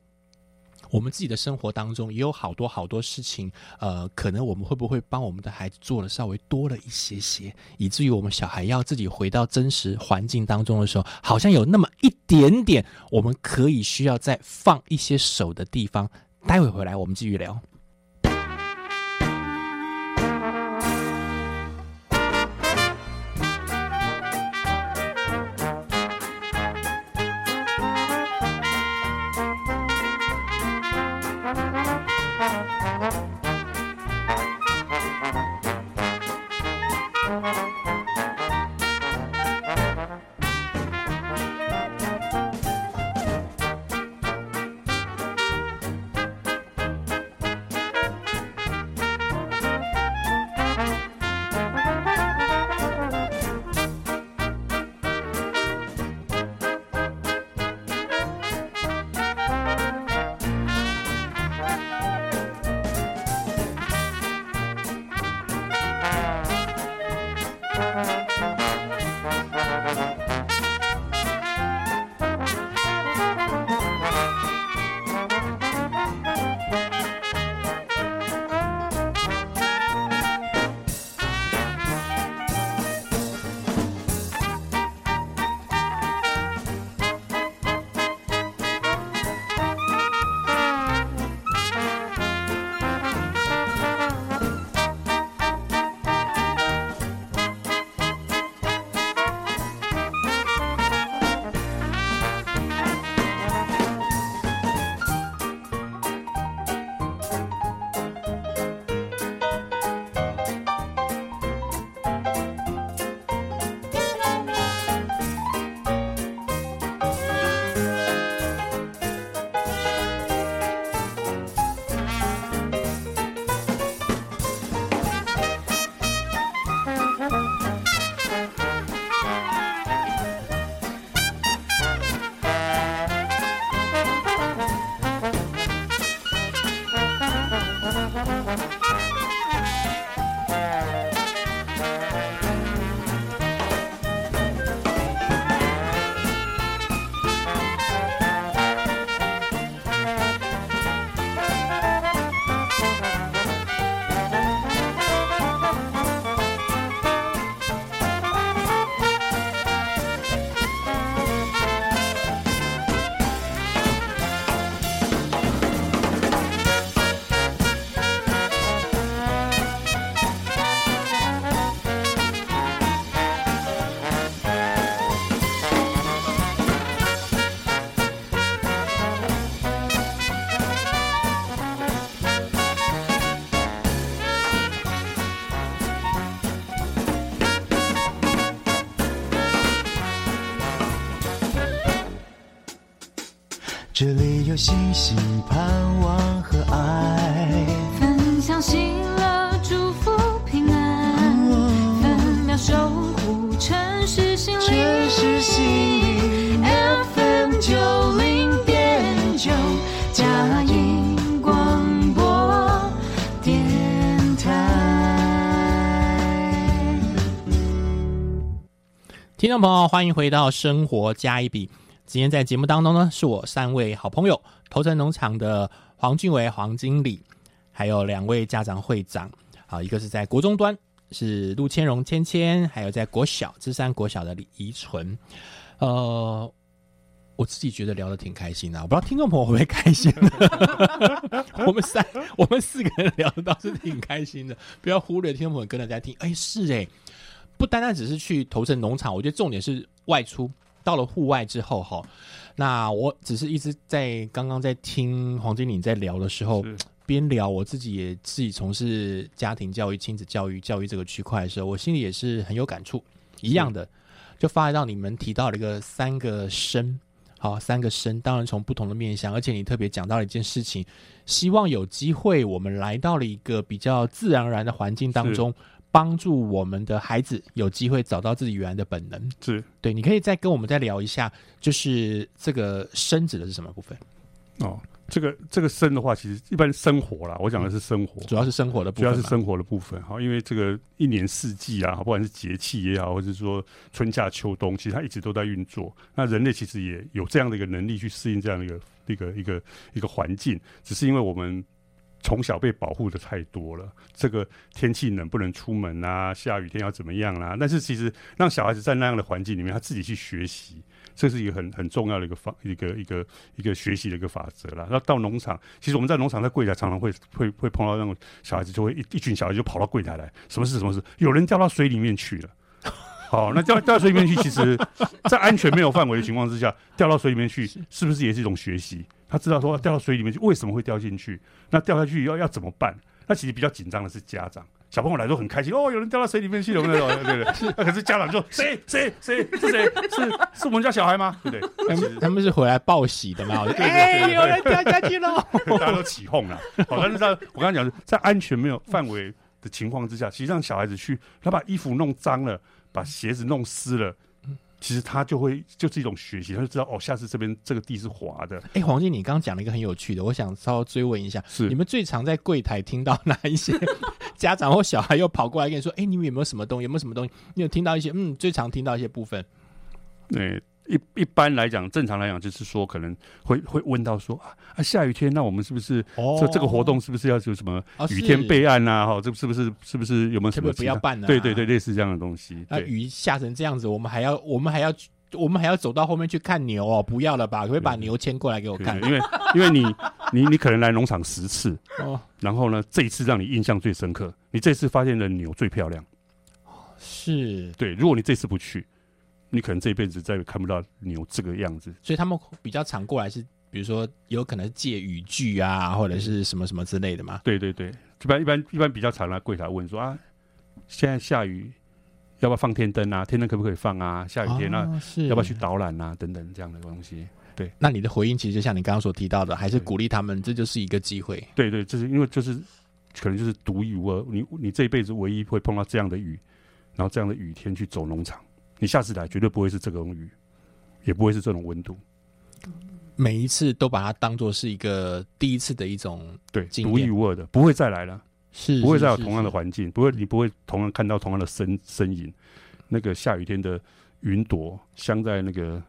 我们自己的生活当中也有好多好多事情，呃，可能我们会不会帮我们的孩子做的稍微多了一些些，以至于我们小孩要自己回到真实环境当中的时候，好像有那么一点点，我们可以需要再放一些手的地方。待会回来我们继续聊。听众朋友，欢迎回到《生活加一笔》。今天在节目当中呢，是我三位好朋友，头城农场的黄俊伟黄经理，还有两位家长会长啊，一个是在国中端是陆千荣千千，还有在国小芝山国小的李怡纯。呃，我自己觉得聊得挺开心的，我不知道听众朋友会不会开心。我们三我们四个人聊的倒是挺开心的，不要忽略听众朋友跟着在听。哎，是哎，不单单只是去投身农场，我觉得重点是外出到了户外之后哈。那我只是一直在刚刚在听黄经理在聊的时候，边聊我自己也自己从事家庭教育、亲子教育、教育这个区块的时候，我心里也是很有感触。一样的，就发觉到你们提到了一个三个生，好，三个生，当然从不同的面向，而且你特别讲到了一件事情，希望有机会我们来到了一个比较自然而然的环境当中，帮助我们的孩子有机会找到自己原来的本能。是对，你可以再跟我们再聊一下，就是这个生指的是什么部分？哦，这个这个生的话，其实一般生活啦，我讲的是生活，主要是生活的部主分主，要是生活的部分哈，因为这个一年四季啊，不管是节气也好，或者说春夏秋冬，其实它一直都在运作。那人类其实也有这样的一个能力去适应这样的一个一个一个一个环境，只是因为我们从小被保护的太多了，这个天气冷不能出门啊，下雨天要怎么样啦、但是其实让小孩子在那样的环境里面，他自己去学习。这是一个很很重要的一个方，一个一个一个学习的一个法则啦。那到农场，其实我们在农场在柜台常常会会会碰到那种小孩子，就会一一群小孩就跑到柜台来，什么事什么事，有人掉到水里面去了。好，那掉掉到水里面去，其实，在安全没有范围的情况之下，掉到水里面去，是不是也是一种学习？他知道说掉到水里面去为什么会掉进去，那掉下去要要怎么办？那其实比较紧张的是家长，小朋友来都很开心哦，有人掉到水里面去了，对对对对。那可是家长就谁谁谁是谁是是我们家小孩吗？对不对？他们他们是回来报喜的嘛？哎，对有人掉下去了。大家都起哄了。好，但是在我刚才讲的，在安全没有范围的情况之下，其实让小孩子去，他把衣服弄脏了，把鞋子弄湿了。其实他就会就是一种学习，他就知道哦，下次这边这个地是滑的，哎，黄静，你刚刚讲了一个很有趣的，我想稍微追问一下，是你们最常在柜台听到哪一些家长或小孩又跑过来跟你说，哎，你们有没有什么东西？有没有什么东西？你有听到一些嗯，最常听到一些部分？对，一一般来讲，正常来讲就是说，可能会会问到说啊啊，下雨天，那我们是不是哦这这个活动是不是要有什么哦雨天备案啊？哈，这是不是是不是有没有什么不要办啊对对对，类似这样的东西。那对，雨下成这样子，我们还要我们还要我们还要走到后面去看牛哦，不要了吧？可以把牛牵过来给我看？因为因为你你你可能来农场十次，哦，然后呢，这一次让你印象最深刻，你这次发现的牛最漂亮。是，对，如果你这次不去，你可能这一辈子再也看不到牛这个样子。所以他们比较常过来是，比如说有可能借雨具啊，或者是什么什么之类的嘛。对对对，一般一般一般比较常来柜台问说啊，现在下雨，要不要放天灯啊？天灯可不可以放啊？下雨天啊、哦是要不要去导览啊？等等这样的东西。对那你的回应其实就像你刚刚所提到的，还是鼓励他们，这就是一个机会。对对，就是因为就是可能就是独一无二，你你这一辈子唯一会碰到这样的雨，然后这样的雨天去走农场，你下次来绝对不会是这种雨，也不会是这种温度。每一次都把它当做是一个第一次的一种，对，独一无二的，不会再来了。是不会再有同样的环境，不会你不会同样看到同样的身身影。那个下雨天的云朵镶在那个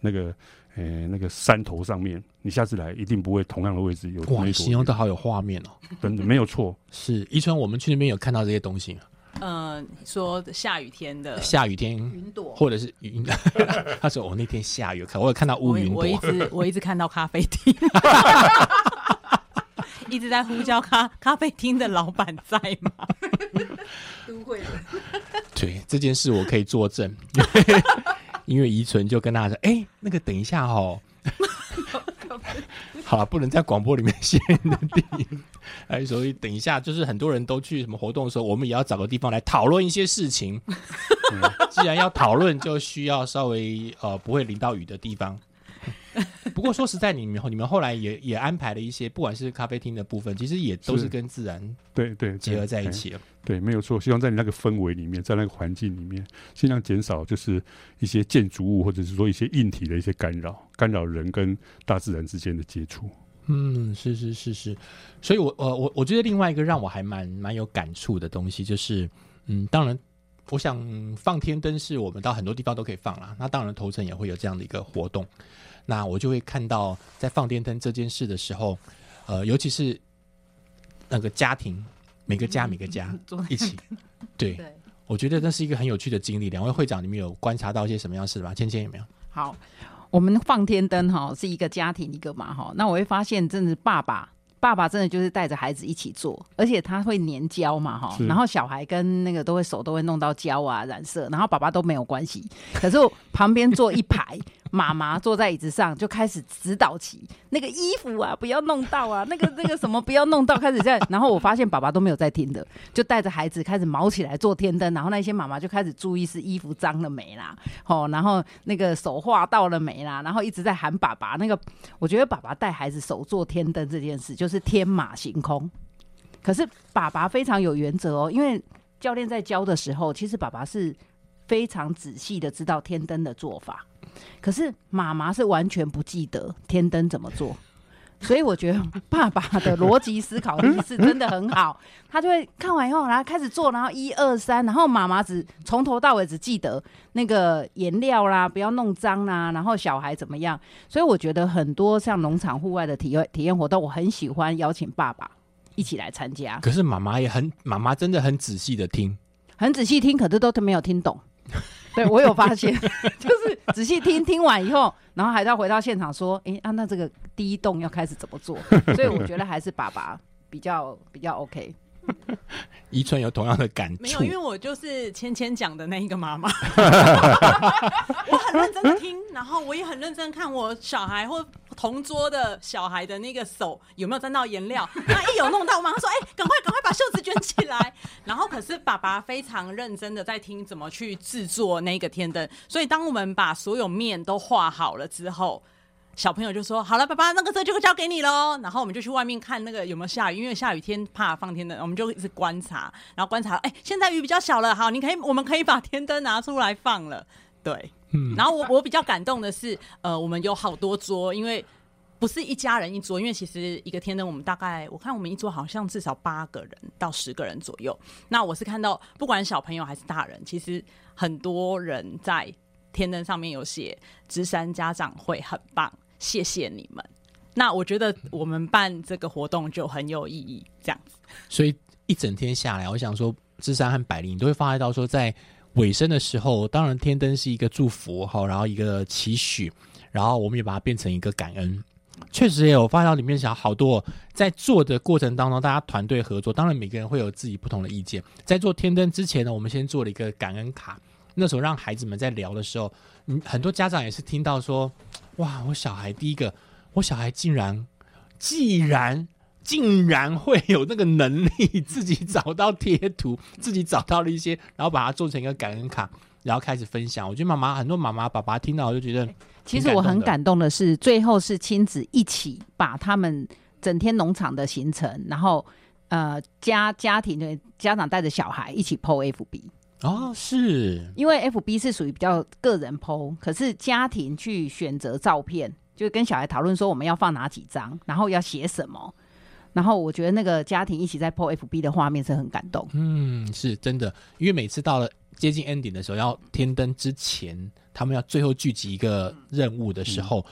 那个呃、那个山头上面，你下次来一定不会同样的位置有哇，形容的好有画面哦。真的没有错。是，宜春，我们去那边有看到这些东西吗？嗯，说下雨天的下雨天云朵。或者是云，他说我那天下雨，有看我有看到乌云朵。我我，一直 我一直看到咖啡厅，一直在呼叫咖咖啡厅的老板在吗？都会的，对这件事我可以作证，因为因为宜纯就跟他说，哎、那个等一下哦。好了，不能在广播里面写你的地址，哎，所以等一下，就是很多人都去什么活动的时候，我们也要找个地方来讨论一些事情。既然要讨论，就需要稍微呃不会淋到雨的地方。不过说实在，你们你们后来也也安排了一些，不管是咖啡厅的部分，其实也都是是跟自然对对，结合在一对。起了。对，没有错。希望在你那个氛围里面，在那个环境里面，尽量减少就是一些建筑物或者是说一些硬体的一些干扰，干扰人跟大自然之间的接触。嗯，是是是是，所以我我我我觉得另外一个让我还蛮蛮有感触的东西，就是嗯，当然，我想放天灯是我们到很多地方都可以放啦。那当然，头城也会有这样的一个活动。那我就会看到在放天灯这件事的时候，呃，尤其是那个家庭每个家每个家坐在一起，对，对。我觉得那是一个很有趣的经历。两位会长，你们有观察到一些什么样的事吗？芊芊有没有？好，我们放天灯哈，是一个家庭一个嘛哈。那我会发现，真的是爸爸，爸爸真的就是带着孩子一起做，而且他会粘胶嘛哈是。然后小孩跟那个都会手都会弄到胶啊染色，然后爸爸都没有关系。可是我旁边坐一排妈妈坐在椅子上就开始指导起那个衣服啊，不要弄到啊，那个那个什么不要弄到，开始这样。然后我发现爸爸都没有在听的，就带着孩子开始毛起来做天灯，然后那些妈妈就开始注意是衣服脏了没啦，哦，然后那个手画到了没啦，然后一直在喊爸爸。那个我觉得爸爸带孩子手做天灯这件事就是天马行空，可是爸爸非常有原则哦，因为教练在教的时候，其实爸爸是非常仔细的知道天灯的做法，可是妈妈是完全不记得天灯怎么做。所以我觉得爸爸的逻辑思考力是真的很好，他就会看完以后，然后开始做，然后一二三，然后妈妈只从头到尾只记得那个颜料啦，不要弄脏啦，然后小孩怎么样。所以我觉得很多像农场户外的体验体验活动，我很喜欢邀请爸爸一起来参加，可是妈妈也很，妈妈真的很仔细的听，很仔细听，可是都没有听懂。对我有发现，就是仔细听听完以后，然后还要回到现场说：“哎，啊，那这个第一栋要开始怎么做？” 所以我觉得还是爸爸比较比较 OK。宜春有同样的感没有，因为我就是芊芊讲的那一个妈妈，我很认真的听，然后我也很认真看我小孩或同桌的小孩的那个手有没有沾到颜料，那一有弄到，我马上说：“哎、赶快赶快把袖子卷起来。” 然后可是爸爸非常认真的在听怎么去制作那个天灯，所以当我们把所有面都画好了之后。小朋友就说：“好了，爸爸，那个这就交给你喽。”然后我们就去外面看那个有没有下雨，因为下雨天怕放天灯，我们就一直观察，然后观察，哎、现在雨比较小了，好，你可以，我们可以把天灯拿出来放了。对，嗯然后我我比较感动的是，呃，我们有好多桌，因为不是一家人一桌，因为其实一个天灯我们大概我看我们一桌好像至少八个人到十个人左右。那我是看到不管小朋友还是大人，其实很多人在天灯上面有写“芝山家长会很棒，谢谢你们”。那我觉得我们办这个活动就很有意义，这样子。所以一整天下来，我想说，芝山和百灵你都会发现到说，在尾声的时候，当然天灯是一个祝福哈，然后一个期许，然后我们也把它变成一个感恩。确实也有发现到里面想好多，在做的过程当中，大家团队合作，当然每个人会有自己不同的意见。在做天灯之前呢，我们先做了一个感恩卡，那时候让孩子们在聊的时候，嗯，很多家长也是听到说，哇，我小孩第一个，我小孩竟然，既然竟然会有那个能力自己找到贴图，自己找到了一些，然后把它做成一个感恩卡，然后开始分享。我觉得妈妈很多妈妈爸爸听到我就觉得，其实我很感动的是，最后是亲子一起把他们整天农场的行程，然后呃家家庭的家长带着小孩一起 PO FB，哦，是因为 FB 是属于比较个人 PO，可是家庭去选择照片，就跟小孩讨论说我们要放哪几张，然后要写什么。然后我觉得那个家庭一起在 PO FB 的画面是很感动。嗯，是真的，因为每次到了接近 ending 的时候，要天灯之前，他们要最后聚集一个任务的时候，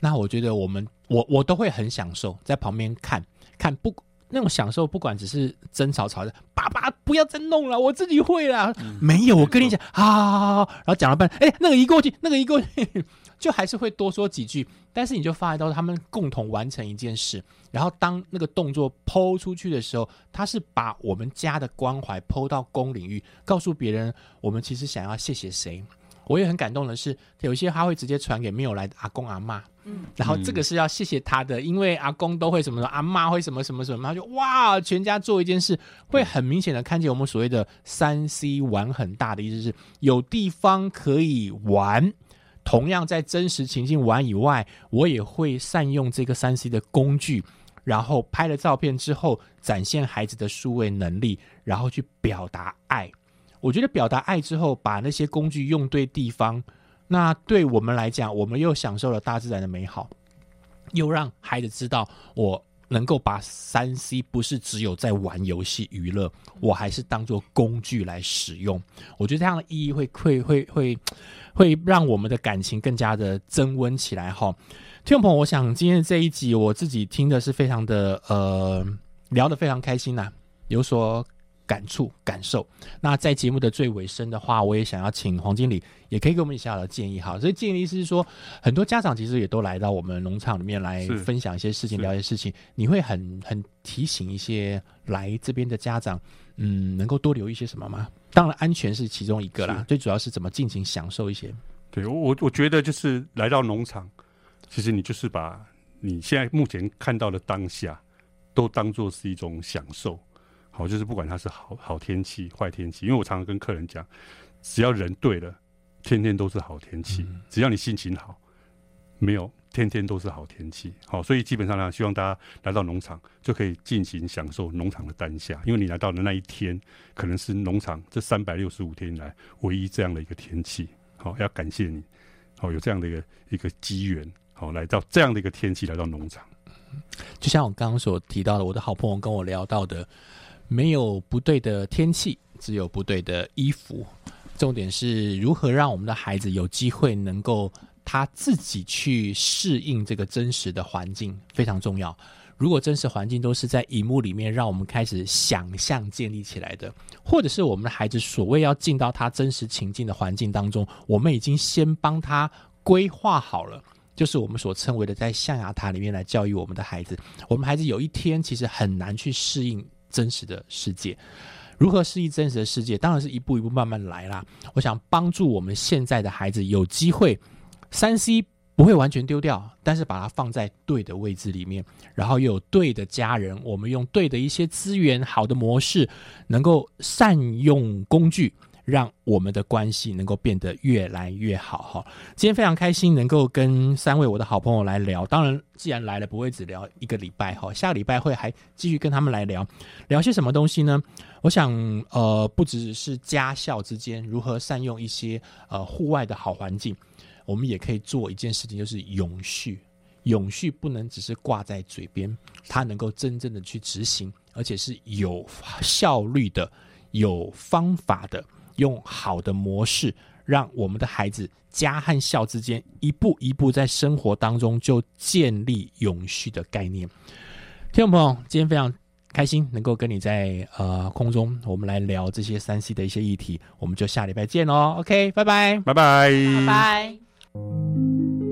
那我觉得我们我我都会很享受在旁边看看不那种享受，不管只是争吵吵的，爸爸不要再弄了，我自己会啦。没有，我跟你讲，好好好好，然后讲了半天，哎，那个移过去，那个移过去，就还是会多说几句，但是你就发现到他们共同完成一件事，然后当那个动作抛出去的时候，他是把我们家的关怀抛到公领域，告诉别人我们其实想要谢谢谁。我也很感动的是，有一些他会直接传给没有来的阿公阿妈，嗯，然后这个是要谢谢他的，因为阿公都会什么什么，阿妈会什么什么什么，他就哇，全家做一件事，会很明显的看见我们所谓的三 C 玩很大的意思是有地方可以玩。同样在真实情境玩以外，我也会善用这个三 C 的工具，然后拍了照片之后，展现孩子的数位能力，然后去表达爱。我觉得表达爱之后，把那些工具用对地方，那对我们来讲，我们又享受了大自然的美好，又让孩子知道我能够把三 C 不是只有在玩游戏娱乐，我还是当做工具来使用。我觉得这样的意义会会会会会让我们的感情更加的增温起来哈。听众朋友，我想今天的这一集我自己听的是非常的呃聊得非常开心呐、有所感触、感受。那在节目的最尾声的话，我也想要请黄经理，也可以给我们一下的建议哈。所以建议是说，很多家长其实也都来到我们农场里面来分享一些事情、是聊一些事情，你会很很提醒一些来这边的家长，嗯，能够多留一些什么吗？当然，安全是其中一个啦，最主要是怎么尽情享受一些。对我我我觉得就是来到农场，其实你就是把你现在目前看到的当下，都当做是一种享受。好，就是不管它是好好天气、坏天气，因为我常常跟客人讲，只要人对了，天天都是好天气。只要你心情好，没有天天都是好天气。好，所以基本上呢，希望大家来到农场就可以尽情享受农场的当下，因为你来到的那一天，可能是农场这三百六十五天以来唯一这样的一个天气。好，要感谢你，好有这样的一个一个机缘，好来到这样的一个天气来到农场。就像我刚刚所提到的，我的好朋友跟我聊到的，没有不对的天气，只有不对的衣服。重点是如何让我们的孩子有机会能够他自己去适应这个真实的环境，非常重要。如果真实环境都是在荧幕里面让我们开始想象建立起来的，或者是我们的孩子所谓要进到他真实情境的环境当中，我们已经先帮他规划好了。就是我们所称为的在象牙塔里面来教育我们的孩子。我们孩子有一天其实很难去适应真实的世界。如何适应真实的世界？当然是一步一步慢慢来啦。我想帮助我们现在的孩子有机会，三 C 不会完全丢掉，但是把它放在对的位置里面，然后又有对的家人，我们用对的一些资源、好的模式，能够善用工具。让我们的关系能够变得越来越好哈。今天非常开心能够跟三位我的好朋友来聊，当然既然来了不会只聊一个礼拜哈，下个礼拜会还继续跟他们来聊聊些什么东西呢？我想呃不只是家校之间如何善用一些呃户外的好环境，我们也可以做一件事情，就是永续。永续不能只是挂在嘴边，它能够真正的去执行，而且是有效率的、有方法的。用好的模式，让我们的孩子家和校之间一步一步在生活当中就建立永续的概念。听众朋友，今天非常开心能够跟你在呃空中，我们来聊这些三 C 的一些议题，我们就下礼拜见喽。OK，拜拜，拜拜，拜拜。